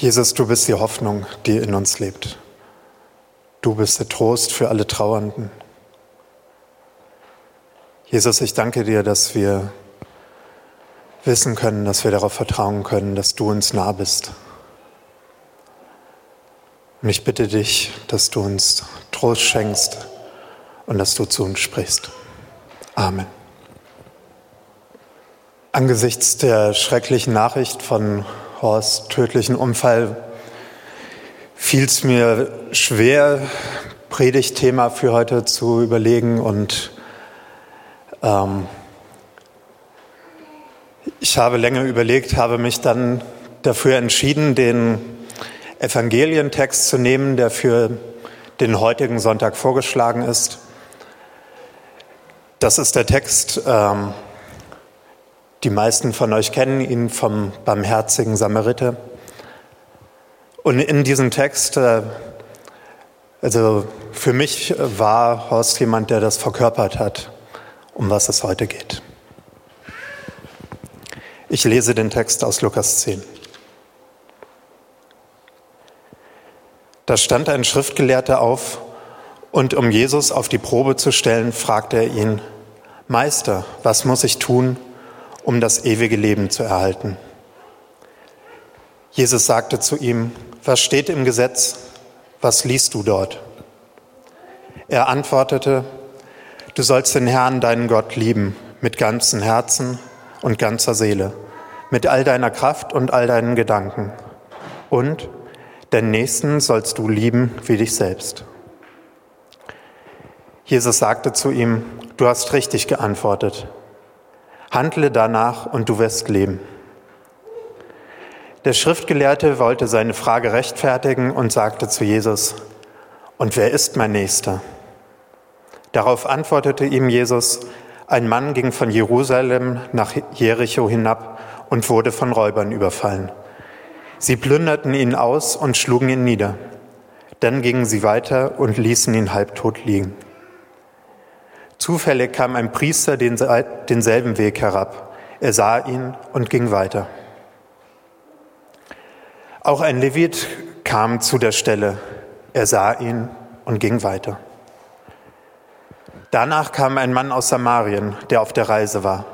Jesus, du bist die Hoffnung, die in uns lebt. Du bist der Trost für alle Trauernden. Jesus, ich danke dir, dass wir wissen können, dass wir darauf vertrauen können, dass du uns nah bist. Und ich bitte dich, dass du uns Trost schenkst und dass du zu uns sprichst. Amen. Angesichts der schrecklichen Nachricht von Horst tödlichen Unfall fiel es mir schwer, Predigtthema für heute zu überlegen und ähm, ich habe länger überlegt, habe mich dann dafür entschieden, den Evangelientext zu nehmen, der für den heutigen Sonntag vorgeschlagen ist. Das ist der Text, ähm, die meisten von euch kennen ihn vom barmherzigen Samariter. Und in diesem Text, äh, also für mich war Horst jemand, der das verkörpert hat, um was es heute geht. Ich lese den Text aus Lukas 10. Da stand ein Schriftgelehrter auf und um Jesus auf die Probe zu stellen, fragte er ihn, Meister, was muss ich tun, um das ewige Leben zu erhalten. Jesus sagte zu ihm, was steht im Gesetz? Was liest du dort? Er antwortete, du sollst den Herrn, deinen Gott, lieben, mit ganzem Herzen und ganzer Seele, mit all deiner Kraft und all deinen Gedanken. Und den Nächsten sollst du lieben wie dich selbst. Jesus sagte zu ihm, du hast richtig geantwortet. Handle danach und du wirst leben. Der Schriftgelehrte wollte seine Frage rechtfertigen und sagte zu Jesus, und wer ist mein Nächster? Darauf antwortete ihm Jesus, ein Mann ging von Jerusalem nach Jericho hinab und wurde von Räubern überfallen. Sie plünderten ihn aus und schlugen ihn nieder. Dann gingen sie weiter und ließen ihn halbtot liegen. Zufällig kam ein Priester denselben Weg herab. Er sah ihn und ging weiter. Auch ein Levit kam zu der Stelle. Er sah ihn und ging weiter. Danach kam ein Mann aus Samarien, der auf der Reise war.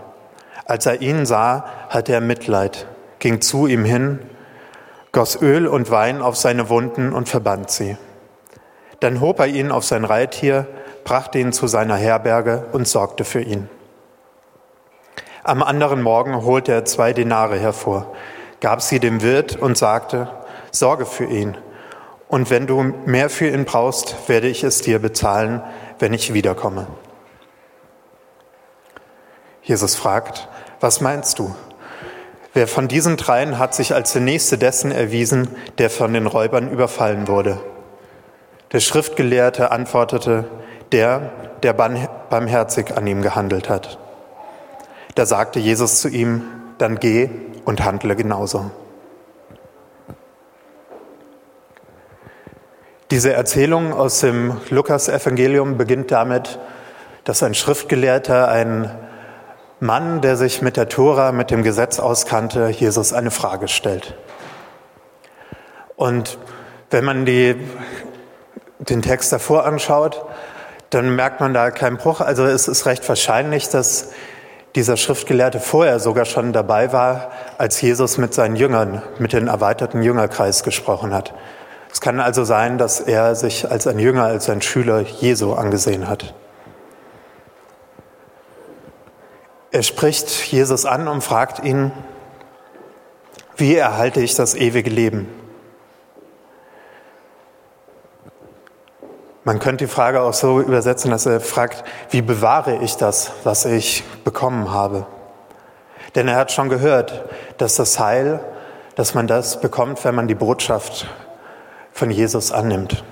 Als er ihn sah, hatte er Mitleid, ging zu ihm hin, goss Öl und Wein auf seine Wunden und verband sie. Dann hob er ihn auf sein Reittier, brachte ihn zu seiner Herberge und sorgte für ihn. Am anderen Morgen holte er zwei Denare hervor, gab sie dem Wirt und sagte, sorge für ihn. Und wenn du mehr für ihn brauchst, werde ich es dir bezahlen, wenn ich wiederkomme. Jesus fragt, was meinst du? Wer von diesen dreien hat sich als der Nächste dessen erwiesen, der von den Räubern überfallen wurde? Der Schriftgelehrte antwortete, der, der barmherzig an ihm gehandelt hat. Da sagte Jesus zu ihm, dann geh und handle genauso. Diese Erzählung aus dem Lukas-Evangelium beginnt damit, dass ein Schriftgelehrter, ein Mann, der sich mit der Tora, mit dem Gesetz auskannte, Jesus eine Frage stellt. Und wenn man die, den Text davor anschaut, dann merkt man da keinen Bruch. Also es ist recht wahrscheinlich, dass dieser Schriftgelehrte vorher sogar schon dabei war, als Jesus mit seinen Jüngern, mit dem erweiterten Jüngerkreis gesprochen hat. Es kann also sein, dass er sich als ein Jünger, als ein Schüler Jesu angesehen hat. Er spricht Jesus an und fragt ihn, wie erhalte ich das ewige Leben? Man könnte die Frage auch so übersetzen, dass er fragt, wie bewahre ich das, was ich bekommen habe? Denn er hat schon gehört, dass das Heil, dass man das bekommt, wenn man die Botschaft von Jesus annimmt.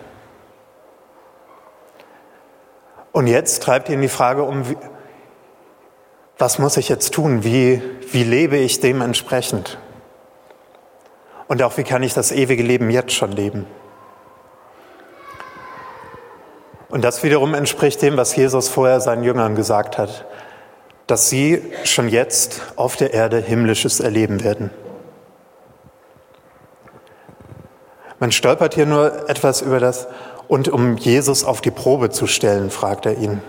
Und jetzt treibt ihn die Frage um, was muss ich jetzt tun? Wie, wie lebe ich dementsprechend? Und auch wie kann ich das ewige Leben jetzt schon leben? Und das wiederum entspricht dem, was Jesus vorher seinen Jüngern gesagt hat, dass sie schon jetzt auf der Erde himmlisches erleben werden. Man stolpert hier nur etwas über das und um Jesus auf die Probe zu stellen, fragt er ihn.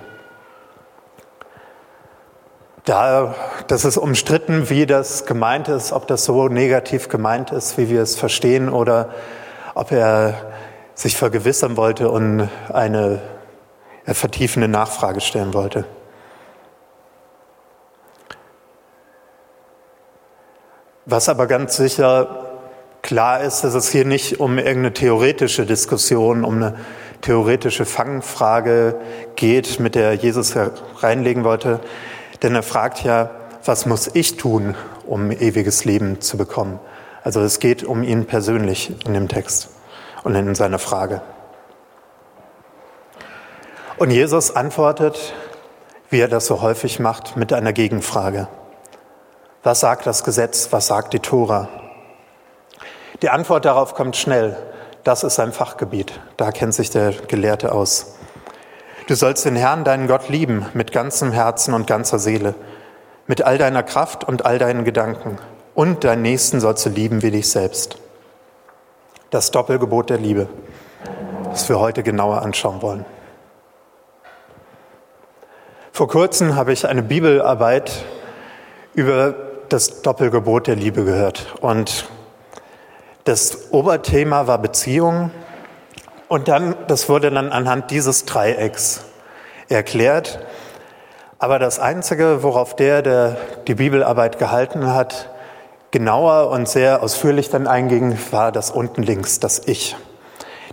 Da, das ist umstritten, wie das gemeint ist, ob das so negativ gemeint ist, wie wir es verstehen, oder ob er sich vergewissern wollte und eine vertiefende Nachfrage stellen wollte. Was aber ganz sicher klar ist, dass es hier nicht um irgendeine theoretische Diskussion, um eine theoretische Fangfrage geht, mit der Jesus reinlegen wollte. Denn er fragt ja, was muss ich tun, um ewiges Leben zu bekommen? Also es geht um ihn persönlich in dem Text und in seiner Frage. Und Jesus antwortet, wie er das so häufig macht, mit einer Gegenfrage. Was sagt das Gesetz? Was sagt die Tora? Die Antwort darauf kommt schnell. Das ist sein Fachgebiet. Da kennt sich der Gelehrte aus. Du sollst den Herrn, deinen Gott, lieben mit ganzem Herzen und ganzer Seele, mit all deiner Kraft und all deinen Gedanken. Und deinen Nächsten sollst du lieben wie dich selbst. Das Doppelgebot der Liebe, das wir heute genauer anschauen wollen. Vor kurzem habe ich eine Bibelarbeit über das Doppelgebot der Liebe gehört. Und das Oberthema war Beziehung. Und dann, das wurde dann anhand dieses Dreiecks erklärt. Aber das Einzige, worauf der, der die Bibelarbeit gehalten hat, genauer und sehr ausführlich dann einging, war das unten links, das Ich.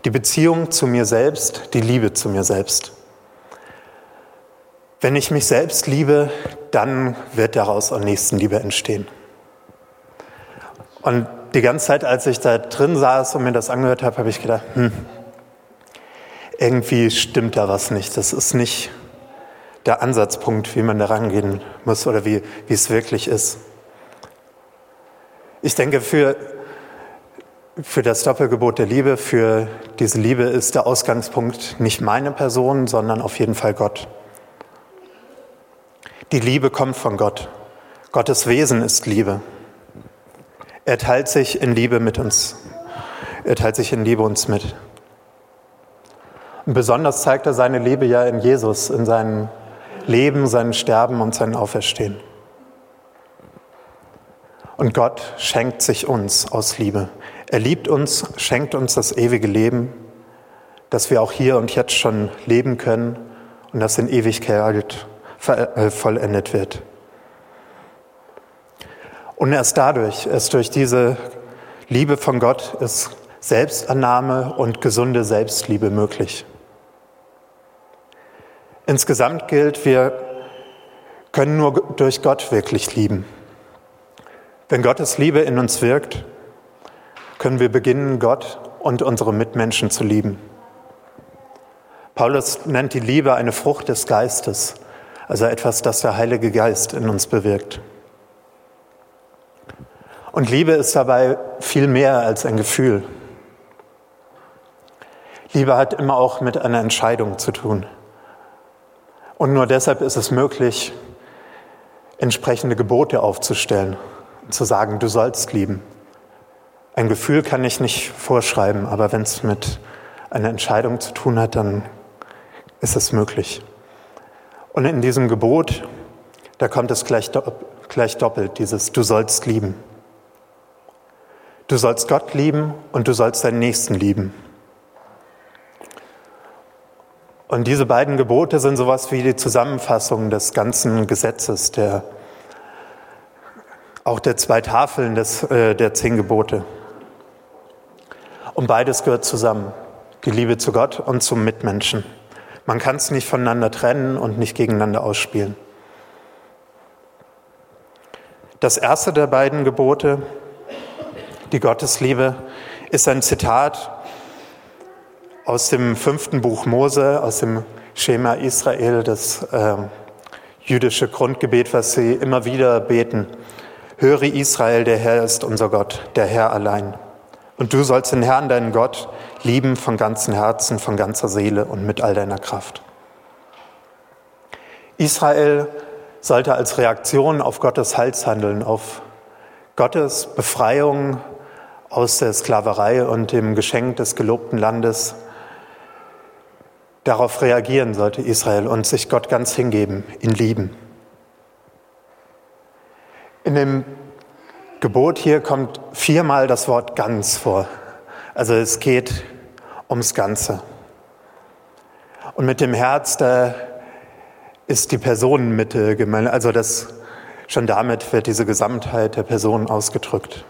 Die Beziehung zu mir selbst, die Liebe zu mir selbst. Wenn ich mich selbst liebe, dann wird daraus auch Nächstenliebe entstehen. Und die ganze Zeit, als ich da drin saß und mir das angehört habe, habe ich gedacht, hm, irgendwie stimmt da was nicht. Das ist nicht der Ansatzpunkt, wie man da rangehen muss oder wie, wie es wirklich ist. Ich denke, für, für das Doppelgebot der Liebe, für diese Liebe ist der Ausgangspunkt nicht meine Person, sondern auf jeden Fall Gott. Die Liebe kommt von Gott. Gottes Wesen ist Liebe. Er teilt sich in Liebe mit uns. Er teilt sich in Liebe uns mit. Und besonders zeigt er seine Liebe ja in Jesus, in seinem Leben, seinem Sterben und seinem Auferstehen. Und Gott schenkt sich uns aus Liebe. Er liebt uns, schenkt uns das ewige Leben, dass wir auch hier und jetzt schon leben können und das in Ewigkeit vollendet wird. Und erst dadurch, erst durch diese Liebe von Gott ist Selbstannahme und gesunde Selbstliebe möglich. Insgesamt gilt, wir können nur durch Gott wirklich lieben. Wenn Gottes Liebe in uns wirkt, können wir beginnen, Gott und unsere Mitmenschen zu lieben. Paulus nennt die Liebe eine Frucht des Geistes also etwas, das der Heilige Geist in uns bewirkt. Und Liebe ist dabei viel mehr als ein Gefühl. Liebe hat immer auch mit einer Entscheidung zu tun. Und nur deshalb ist es möglich, entsprechende Gebote aufzustellen und zu sagen, du sollst lieben. Ein Gefühl kann ich nicht vorschreiben, aber wenn es mit einer Entscheidung zu tun hat, dann ist es möglich. Und in diesem Gebot, da kommt es gleich, gleich doppelt, dieses Du sollst lieben. Du sollst Gott lieben und du sollst deinen Nächsten lieben. Und diese beiden Gebote sind sowas wie die Zusammenfassung des ganzen Gesetzes, der, auch der zwei Tafeln des, äh, der zehn Gebote. Und beides gehört zusammen, die Liebe zu Gott und zum Mitmenschen. Man kann es nicht voneinander trennen und nicht gegeneinander ausspielen. Das erste der beiden Gebote, die Gottesliebe, ist ein Zitat aus dem fünften Buch Mose, aus dem Schema Israel, das äh, jüdische Grundgebet, was sie immer wieder beten. Höre Israel, der Herr ist unser Gott, der Herr allein. Und du sollst den Herrn, deinen Gott, lieben von ganzem Herzen, von ganzer Seele und mit all deiner Kraft. Israel sollte als Reaktion auf Gottes Heilshandeln, auf Gottes Befreiung aus der Sklaverei und dem Geschenk des gelobten Landes. Darauf reagieren sollte Israel und sich Gott ganz hingeben, ihn lieben. In dem Gebot hier kommt viermal das Wort ganz vor. Also es geht ums Ganze. Und mit dem Herz, da ist die Personenmitte gemeint. Also das, schon damit wird diese Gesamtheit der Person ausgedrückt.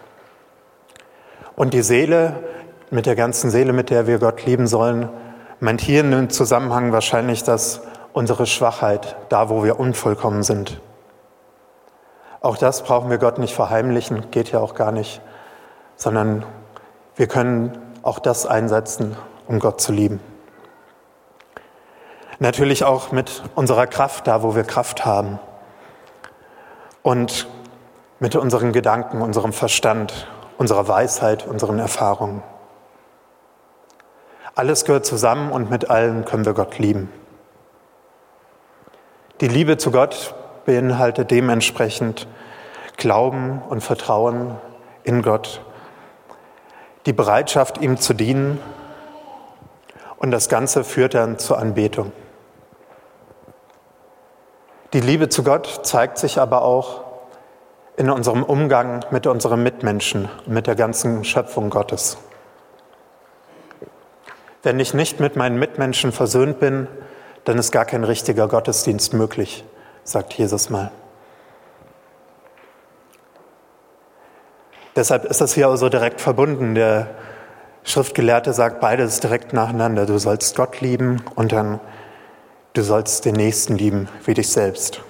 Und die Seele, mit der ganzen Seele, mit der wir Gott lieben sollen, meint hier in dem Zusammenhang wahrscheinlich, dass unsere Schwachheit, da wo wir unvollkommen sind. Auch das brauchen wir Gott nicht verheimlichen, geht ja auch gar nicht, sondern wir können auch das einsetzen, um Gott zu lieben. Natürlich auch mit unserer Kraft, da wo wir Kraft haben. Und mit unseren Gedanken, unserem Verstand, unserer Weisheit, unseren Erfahrungen. Alles gehört zusammen und mit allem können wir Gott lieben. Die Liebe zu Gott beinhaltet dementsprechend Glauben und Vertrauen in Gott, die Bereitschaft, ihm zu dienen und das Ganze führt dann zur Anbetung. Die Liebe zu Gott zeigt sich aber auch in unserem Umgang mit unseren Mitmenschen mit der ganzen Schöpfung Gottes. Wenn ich nicht mit meinen Mitmenschen versöhnt bin, dann ist gar kein richtiger Gottesdienst möglich, sagt Jesus mal. Deshalb ist das hier auch so direkt verbunden. Der Schriftgelehrte sagt beides direkt nacheinander. Du sollst Gott lieben und dann du sollst den Nächsten lieben wie dich selbst.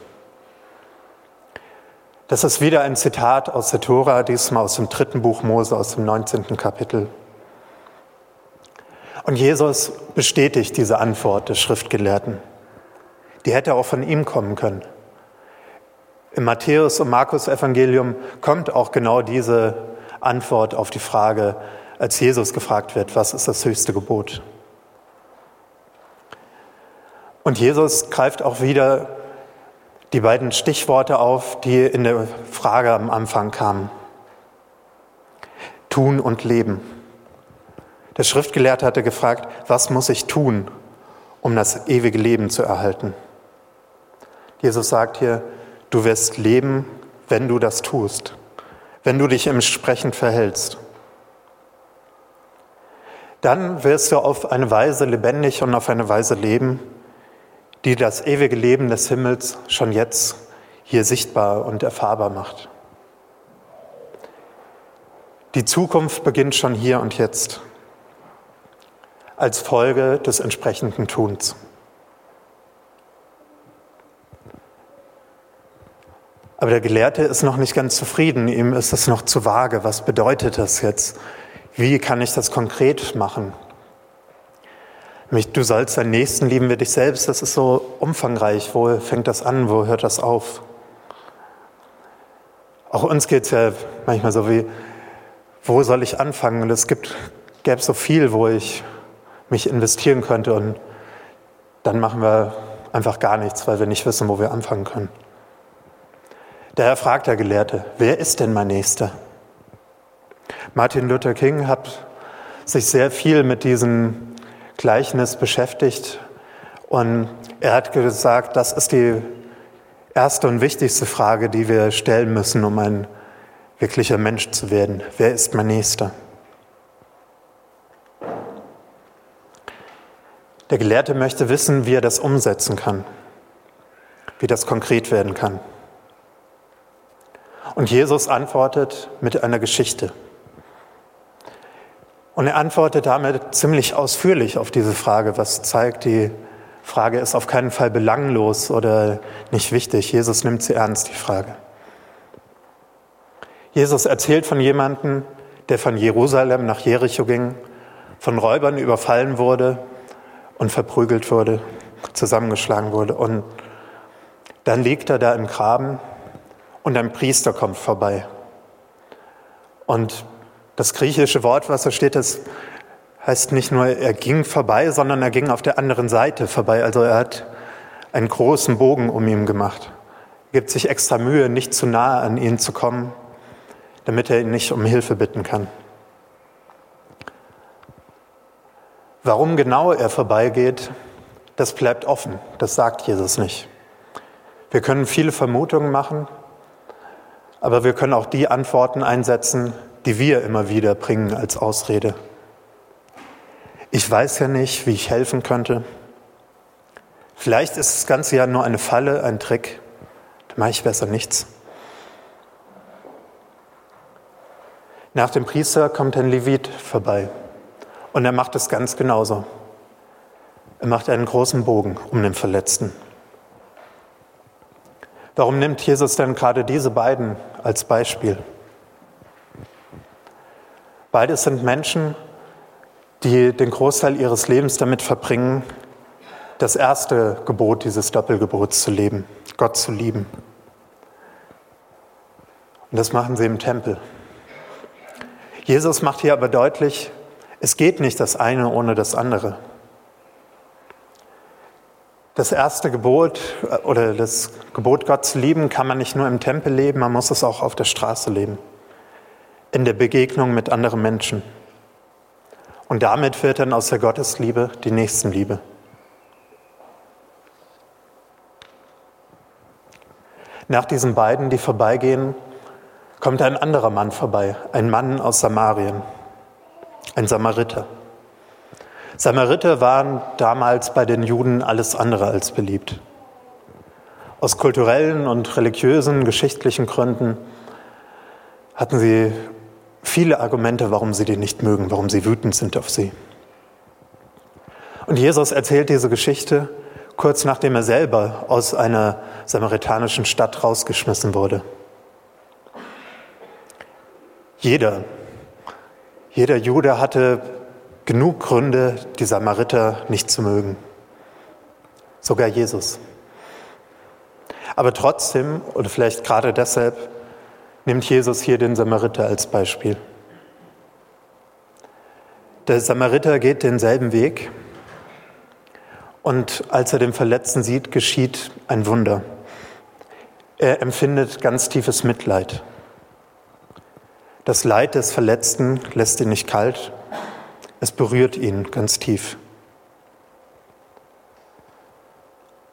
Das ist wieder ein Zitat aus der Tora, diesmal aus dem dritten Buch Mose, aus dem 19. Kapitel. Und Jesus bestätigt diese Antwort des Schriftgelehrten. Die hätte auch von ihm kommen können. Im Matthäus- und Markus-Evangelium kommt auch genau diese Antwort auf die Frage, als Jesus gefragt wird, was ist das höchste Gebot? Und Jesus greift auch wieder die beiden Stichworte auf, die in der Frage am Anfang kamen. Tun und leben. Der Schriftgelehrte hatte gefragt, was muss ich tun, um das ewige Leben zu erhalten? Jesus sagt hier, du wirst leben, wenn du das tust, wenn du dich entsprechend verhältst. Dann wirst du auf eine Weise lebendig und auf eine Weise leben, die das ewige Leben des Himmels schon jetzt hier sichtbar und erfahrbar macht. Die Zukunft beginnt schon hier und jetzt als Folge des entsprechenden Tuns. Aber der Gelehrte ist noch nicht ganz zufrieden. Ihm ist das noch zu vage. Was bedeutet das jetzt? Wie kann ich das konkret machen? Du sollst deinen Nächsten lieben wie dich selbst. Das ist so umfangreich. Wo fängt das an? Wo hört das auf? Auch uns geht es ja manchmal so wie, wo soll ich anfangen? Und es gibt, gäbe so viel, wo ich mich investieren könnte und dann machen wir einfach gar nichts, weil wir nicht wissen, wo wir anfangen können. Daher fragt der Gelehrte, wer ist denn mein Nächster? Martin Luther King hat sich sehr viel mit diesem Gleichnis beschäftigt und er hat gesagt, das ist die erste und wichtigste Frage, die wir stellen müssen, um ein wirklicher Mensch zu werden. Wer ist mein Nächster? Der Gelehrte möchte wissen, wie er das umsetzen kann, wie das konkret werden kann. Und Jesus antwortet mit einer Geschichte. Und er antwortet damit ziemlich ausführlich auf diese Frage, was zeigt, die Frage ist auf keinen Fall belanglos oder nicht wichtig. Jesus nimmt sie ernst, die Frage. Jesus erzählt von jemandem, der von Jerusalem nach Jericho ging, von Räubern überfallen wurde und verprügelt wurde, zusammengeschlagen wurde. Und dann liegt er da im Graben und ein Priester kommt vorbei. Und das griechische Wort, was da steht, das heißt nicht nur, er ging vorbei, sondern er ging auf der anderen Seite vorbei. Also er hat einen großen Bogen um ihn gemacht. Er gibt sich extra Mühe, nicht zu nahe an ihn zu kommen, damit er ihn nicht um Hilfe bitten kann. Warum genau er vorbeigeht, das bleibt offen. Das sagt Jesus nicht. Wir können viele Vermutungen machen, aber wir können auch die Antworten einsetzen, die wir immer wieder bringen als Ausrede. Ich weiß ja nicht, wie ich helfen könnte. Vielleicht ist das Ganze ja nur eine Falle, ein Trick. Da mache ich besser nichts. Nach dem Priester kommt ein Levit vorbei und er macht es ganz genauso. Er macht einen großen Bogen um den Verletzten. Warum nimmt Jesus denn gerade diese beiden als Beispiel? Beides sind Menschen, die den Großteil ihres Lebens damit verbringen, das erste Gebot dieses Doppelgebots zu leben, Gott zu lieben. Und das machen sie im Tempel. Jesus macht hier aber deutlich, es geht nicht das eine ohne das andere. Das erste Gebot äh, oder das Gebot, Gott zu lieben, kann man nicht nur im Tempel leben, man muss es auch auf der Straße leben, in der Begegnung mit anderen Menschen. Und damit wird dann aus der Gottesliebe die Nächstenliebe. Nach diesen beiden, die vorbeigehen, kommt ein anderer Mann vorbei, ein Mann aus Samarien, ein Samariter. Samariter waren damals bei den Juden alles andere als beliebt. Aus kulturellen und religiösen, geschichtlichen Gründen hatten sie viele Argumente, warum sie die nicht mögen, warum sie wütend sind auf sie. Und Jesus erzählt diese Geschichte kurz nachdem er selber aus einer samaritanischen Stadt rausgeschmissen wurde. Jeder, jeder Jude hatte genug Gründe, die Samariter nicht zu mögen. Sogar Jesus. Aber trotzdem, oder vielleicht gerade deshalb, nimmt Jesus hier den Samariter als Beispiel. Der Samariter geht denselben Weg und als er den Verletzten sieht, geschieht ein Wunder. Er empfindet ganz tiefes Mitleid. Das Leid des Verletzten lässt ihn nicht kalt, es berührt ihn ganz tief.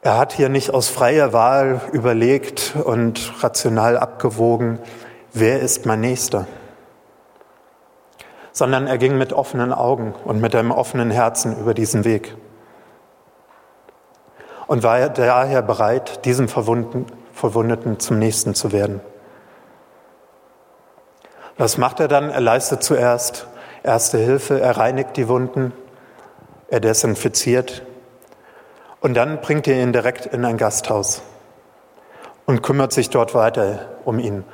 Er hat hier nicht aus freier Wahl überlegt und rational abgewogen, wer ist mein Nächster, sondern er ging mit offenen Augen und mit einem offenen Herzen über diesen Weg und war daher bereit, diesem Verwundeten zum Nächsten zu werden. Was macht er dann? Er leistet zuerst Erste Hilfe, er reinigt die Wunden, er desinfiziert und dann bringt er ihn direkt in ein Gasthaus und kümmert sich dort weiter um ihn.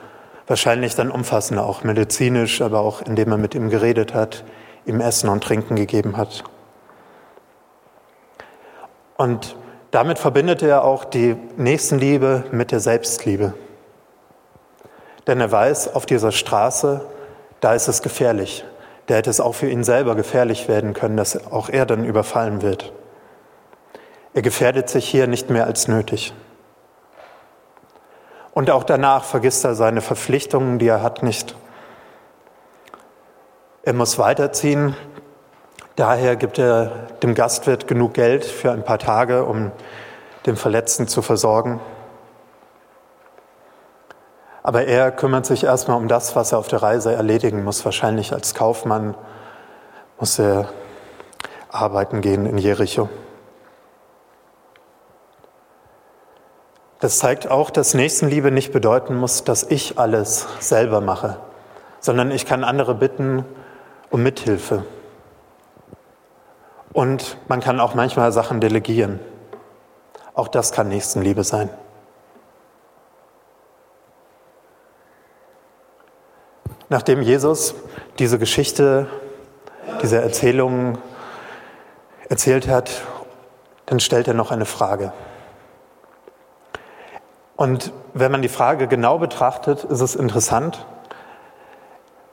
Wahrscheinlich dann umfassender, auch medizinisch, aber auch indem er mit ihm geredet hat, ihm Essen und Trinken gegeben hat. Und damit verbindet er auch die Nächstenliebe mit der Selbstliebe. Denn er weiß, auf dieser Straße, da ist es gefährlich da hätte es auch für ihn selber gefährlich werden können, dass auch er dann überfallen wird. Er gefährdet sich hier nicht mehr als nötig. Und auch danach vergisst er seine Verpflichtungen, die er hat, nicht. Er muss weiterziehen. Daher gibt er dem Gastwirt genug Geld für ein paar Tage, um den Verletzten zu versorgen. Aber er kümmert sich erstmal um das, was er auf der Reise erledigen muss. Wahrscheinlich als Kaufmann muss er arbeiten gehen in Jericho. Das zeigt auch, dass Nächstenliebe nicht bedeuten muss, dass ich alles selber mache, sondern ich kann andere bitten um Mithilfe. Und man kann auch manchmal Sachen delegieren. Auch das kann Nächstenliebe sein. Nachdem Jesus diese Geschichte, diese Erzählung erzählt hat, dann stellt er noch eine Frage. Und wenn man die Frage genau betrachtet, ist es interessant.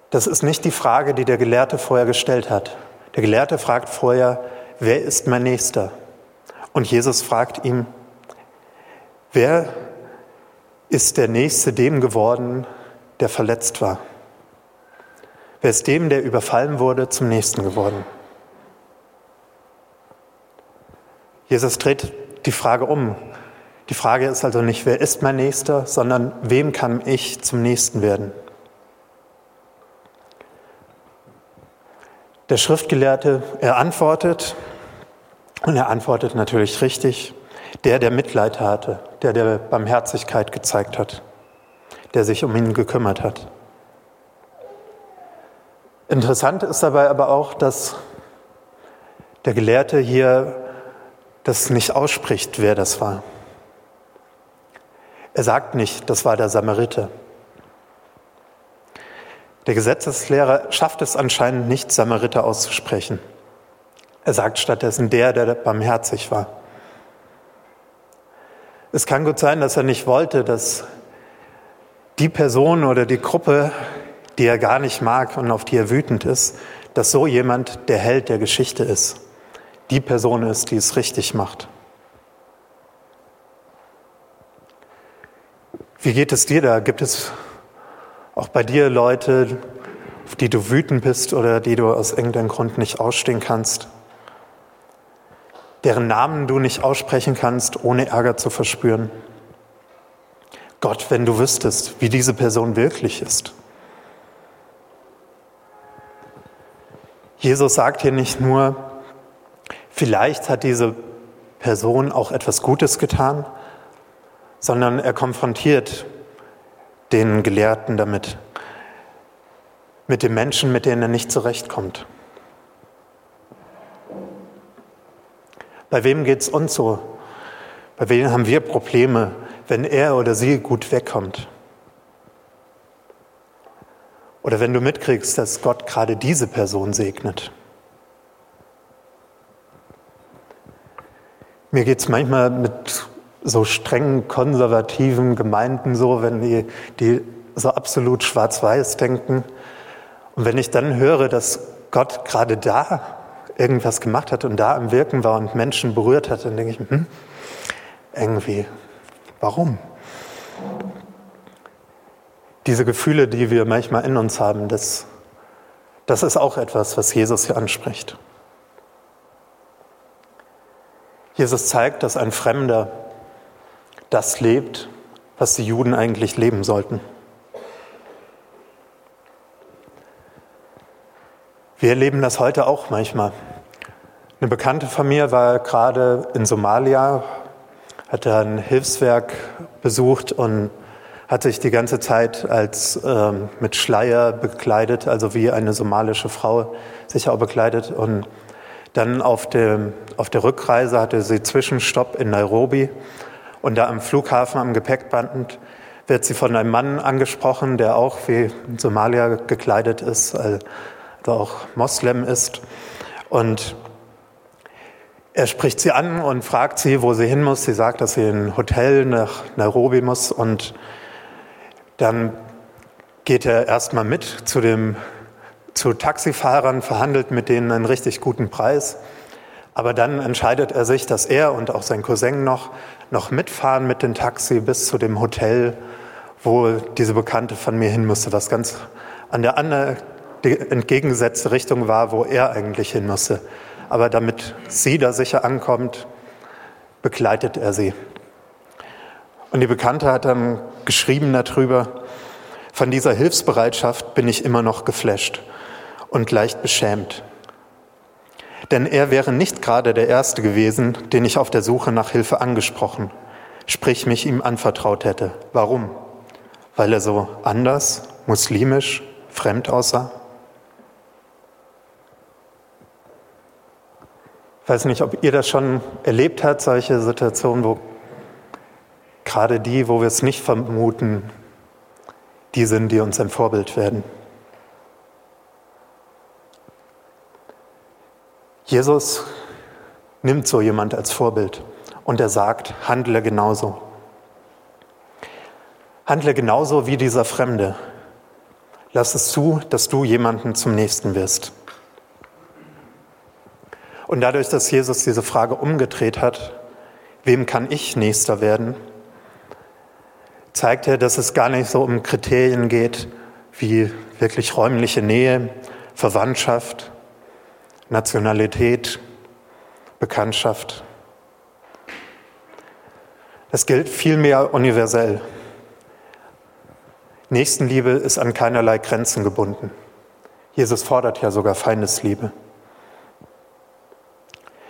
Das ist nicht die Frage, die der Gelehrte vorher gestellt hat. Der Gelehrte fragt vorher, wer ist mein Nächster? Und Jesus fragt ihm, wer ist der Nächste dem geworden, der verletzt war? Wer ist dem, der überfallen wurde, zum Nächsten geworden? Jesus dreht die Frage um. Die Frage ist also nicht, wer ist mein Nächster, sondern wem kann ich zum Nächsten werden? Der Schriftgelehrte, er antwortet, und er antwortet natürlich richtig, der, der Mitleid hatte, der, der Barmherzigkeit gezeigt hat, der sich um ihn gekümmert hat. Interessant ist dabei aber auch, dass der Gelehrte hier das nicht ausspricht, wer das war. Er sagt nicht, das war der Samariter. Der Gesetzeslehrer schafft es anscheinend nicht, Samariter auszusprechen. Er sagt stattdessen der, der barmherzig war. Es kann gut sein, dass er nicht wollte, dass die Person oder die Gruppe, die er gar nicht mag und auf die er wütend ist, dass so jemand der Held der Geschichte ist die Person ist, die es richtig macht. Wie geht es dir da? Gibt es auch bei dir Leute, auf die du wütend bist oder die du aus irgendeinem Grund nicht ausstehen kannst? Deren Namen du nicht aussprechen kannst, ohne Ärger zu verspüren? Gott, wenn du wüsstest, wie diese Person wirklich ist. Jesus sagt hier nicht nur, Vielleicht hat diese Person auch etwas Gutes getan, sondern er konfrontiert den Gelehrten damit, mit den Menschen, mit denen er nicht zurechtkommt. Bei wem geht es uns so? Bei wem haben wir Probleme, wenn er oder sie gut wegkommt? Oder wenn du mitkriegst, dass Gott gerade diese Person segnet? Mir geht es manchmal mit so strengen konservativen Gemeinden so, wenn die, die so absolut schwarz-weiß denken. Und wenn ich dann höre, dass Gott gerade da irgendwas gemacht hat und da am Wirken war und Menschen berührt hat, dann denke ich, hm, irgendwie, warum? Diese Gefühle, die wir manchmal in uns haben, das, das ist auch etwas, was Jesus hier anspricht. Jesus zeigt, dass ein Fremder das lebt, was die Juden eigentlich leben sollten. Wir erleben das heute auch manchmal. Eine Bekannte von mir war gerade in Somalia, hat ein Hilfswerk besucht und hat sich die ganze Zeit als ähm, mit Schleier bekleidet, also wie eine somalische Frau sich auch bekleidet und dann auf, dem, auf der Rückreise hatte sie Zwischenstopp in Nairobi und da am Flughafen am Gepäckband wird sie von einem Mann angesprochen, der auch wie in Somalia gekleidet ist, also auch Moslem ist. Und er spricht sie an und fragt sie, wo sie hin muss. Sie sagt, dass sie in ein Hotel nach Nairobi muss. Und dann geht er erstmal mit zu dem zu Taxifahrern, verhandelt mit denen einen richtig guten Preis. Aber dann entscheidet er sich, dass er und auch sein Cousin noch, noch mitfahren mit dem Taxi bis zu dem Hotel, wo diese Bekannte von mir hin musste, was ganz an der anderen, entgegengesetzte Richtung war, wo er eigentlich hin musste. Aber damit sie da sicher ankommt, begleitet er sie. Und die Bekannte hat dann geschrieben darüber, von dieser Hilfsbereitschaft bin ich immer noch geflasht und leicht beschämt. Denn er wäre nicht gerade der Erste gewesen, den ich auf der Suche nach Hilfe angesprochen, sprich mich ihm anvertraut hätte. Warum? Weil er so anders, muslimisch, fremd aussah? Ich weiß nicht, ob ihr das schon erlebt habt, solche Situationen, wo gerade die, wo wir es nicht vermuten, die sind, die uns ein Vorbild werden. Jesus nimmt so jemand als Vorbild und er sagt, handle genauso. Handle genauso wie dieser Fremde. Lass es zu, dass du jemanden zum Nächsten wirst. Und dadurch, dass Jesus diese Frage umgedreht hat, wem kann ich Nächster werden, zeigt er, dass es gar nicht so um Kriterien geht wie wirklich räumliche Nähe, Verwandtschaft, Nationalität, Bekanntschaft, Es gilt vielmehr universell. Nächstenliebe ist an keinerlei Grenzen gebunden. Jesus fordert ja sogar Feindesliebe.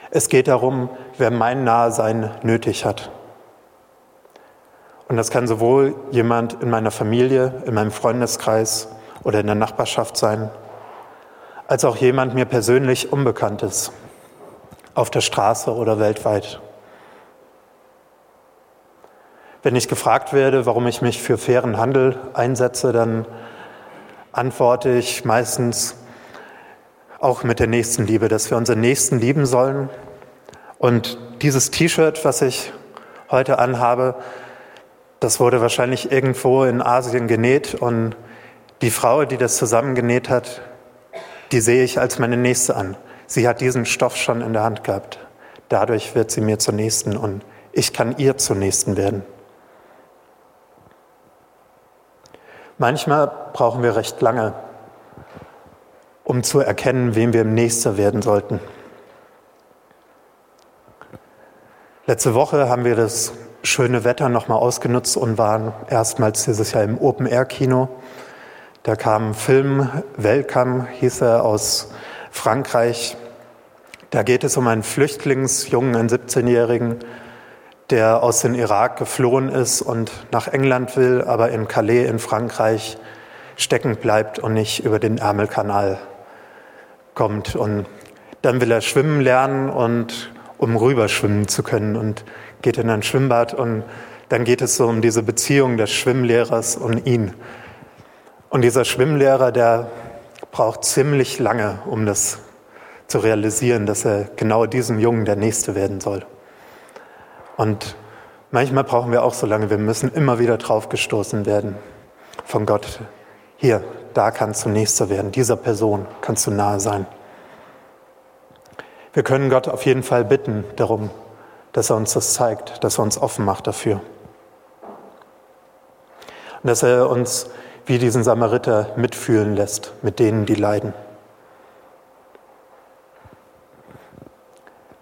Es geht darum, wer mein Nahesein nötig hat. Und das kann sowohl jemand in meiner Familie, in meinem Freundeskreis oder in der Nachbarschaft sein, als auch jemand mir persönlich Unbekanntes auf der Straße oder weltweit. Wenn ich gefragt werde, warum ich mich für fairen Handel einsetze, dann antworte ich meistens auch mit der Nächstenliebe, dass wir unsere Nächsten lieben sollen. Und dieses T-Shirt, was ich heute anhabe, das wurde wahrscheinlich irgendwo in Asien genäht und die Frau, die das zusammengenäht hat, die sehe ich als meine Nächste an. Sie hat diesen Stoff schon in der Hand gehabt. Dadurch wird sie mir zur Nächsten und ich kann ihr zur Nächsten werden. Manchmal brauchen wir recht lange, um zu erkennen, wem wir im Nächster werden sollten. Letzte Woche haben wir das schöne Wetter nochmal ausgenutzt und waren erstmals dieses Jahr im Open-Air-Kino. Da kam ein Film, Welcome hieß er, aus Frankreich. Da geht es um einen Flüchtlingsjungen, einen 17-Jährigen, der aus dem Irak geflohen ist und nach England will, aber in Calais in Frankreich stecken bleibt und nicht über den Ärmelkanal kommt. Und dann will er schwimmen lernen und um rüberschwimmen zu können und geht in ein Schwimmbad und dann geht es so um diese Beziehung des Schwimmlehrers und ihn. Und dieser Schwimmlehrer, der braucht ziemlich lange, um das zu realisieren, dass er genau diesem Jungen der Nächste werden soll. Und manchmal brauchen wir auch so lange, wir müssen immer wieder draufgestoßen werden von Gott. Hier, da kannst du Nächster werden, dieser Person kannst du nahe sein. Wir können Gott auf jeden Fall bitten darum, dass er uns das zeigt, dass er uns offen macht dafür. Und dass er uns wie diesen Samariter mitfühlen lässt mit denen, die leiden.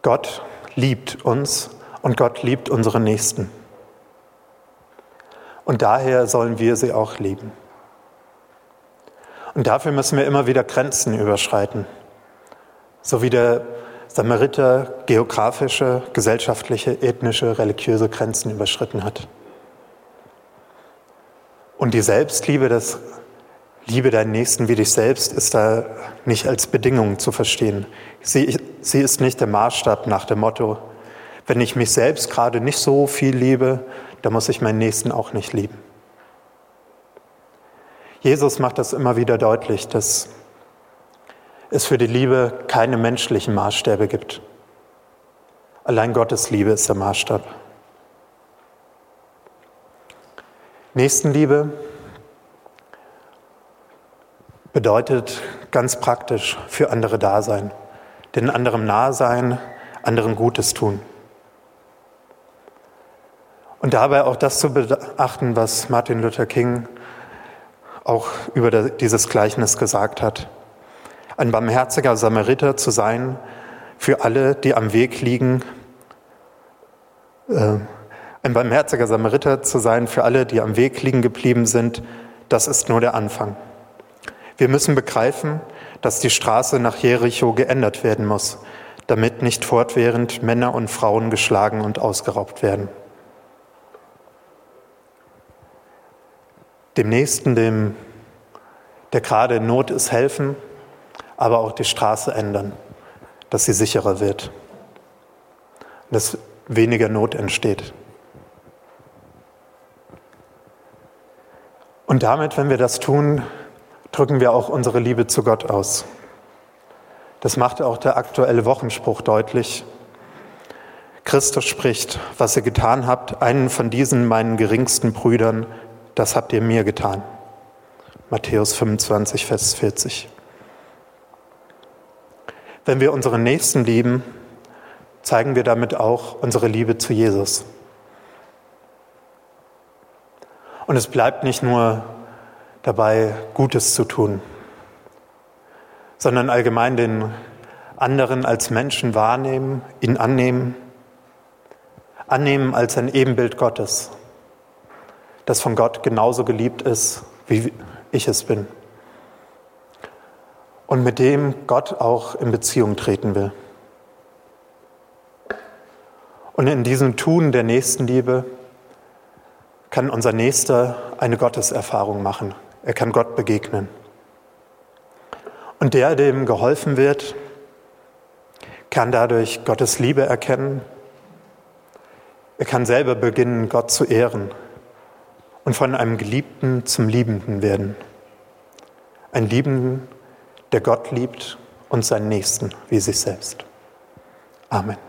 Gott liebt uns und Gott liebt unsere Nächsten. Und daher sollen wir sie auch lieben. Und dafür müssen wir immer wieder Grenzen überschreiten. So wie der Samariter geografische, gesellschaftliche, ethnische, religiöse Grenzen überschritten hat. Und die Selbstliebe, das Liebe deinen Nächsten wie dich selbst, ist da nicht als Bedingung zu verstehen. Sie, sie ist nicht der Maßstab nach dem Motto, wenn ich mich selbst gerade nicht so viel liebe, dann muss ich meinen Nächsten auch nicht lieben. Jesus macht das immer wieder deutlich, dass es für die Liebe keine menschlichen Maßstäbe gibt. Allein Gottes Liebe ist der Maßstab. Nächstenliebe bedeutet ganz praktisch für andere da sein, den anderen nahe sein, anderen Gutes tun. Und dabei auch das zu beachten, was Martin Luther King auch über dieses Gleichnis gesagt hat. Ein barmherziger Samariter zu sein für alle, die am Weg liegen. Äh, ein barmherziger Samariter zu sein für alle, die am Weg liegen geblieben sind, das ist nur der Anfang. Wir müssen begreifen, dass die Straße nach Jericho geändert werden muss, damit nicht fortwährend Männer und Frauen geschlagen und ausgeraubt werden. dem Nächsten, dem, der gerade in Not ist, helfen, aber auch die Straße ändern, dass sie sicherer wird, dass weniger Not entsteht. Und damit, wenn wir das tun, drücken wir auch unsere Liebe zu Gott aus. Das macht auch der aktuelle Wochenspruch deutlich. Christus spricht, was ihr getan habt, einen von diesen meinen geringsten Brüdern, das habt ihr mir getan. Matthäus 25, Vers 40. Wenn wir unseren Nächsten lieben, zeigen wir damit auch unsere Liebe zu Jesus. Und es bleibt nicht nur dabei, Gutes zu tun, sondern allgemein den anderen als Menschen wahrnehmen, ihn annehmen, annehmen als ein Ebenbild Gottes, das von Gott genauso geliebt ist, wie ich es bin. Und mit dem Gott auch in Beziehung treten will. Und in diesem Tun der Nächstenliebe kann unser Nächster eine Gotteserfahrung machen. Er kann Gott begegnen. Und der, dem geholfen wird, kann dadurch Gottes Liebe erkennen. Er kann selber beginnen, Gott zu ehren und von einem Geliebten zum Liebenden werden. Ein Liebenden, der Gott liebt und seinen Nächsten wie sich selbst. Amen.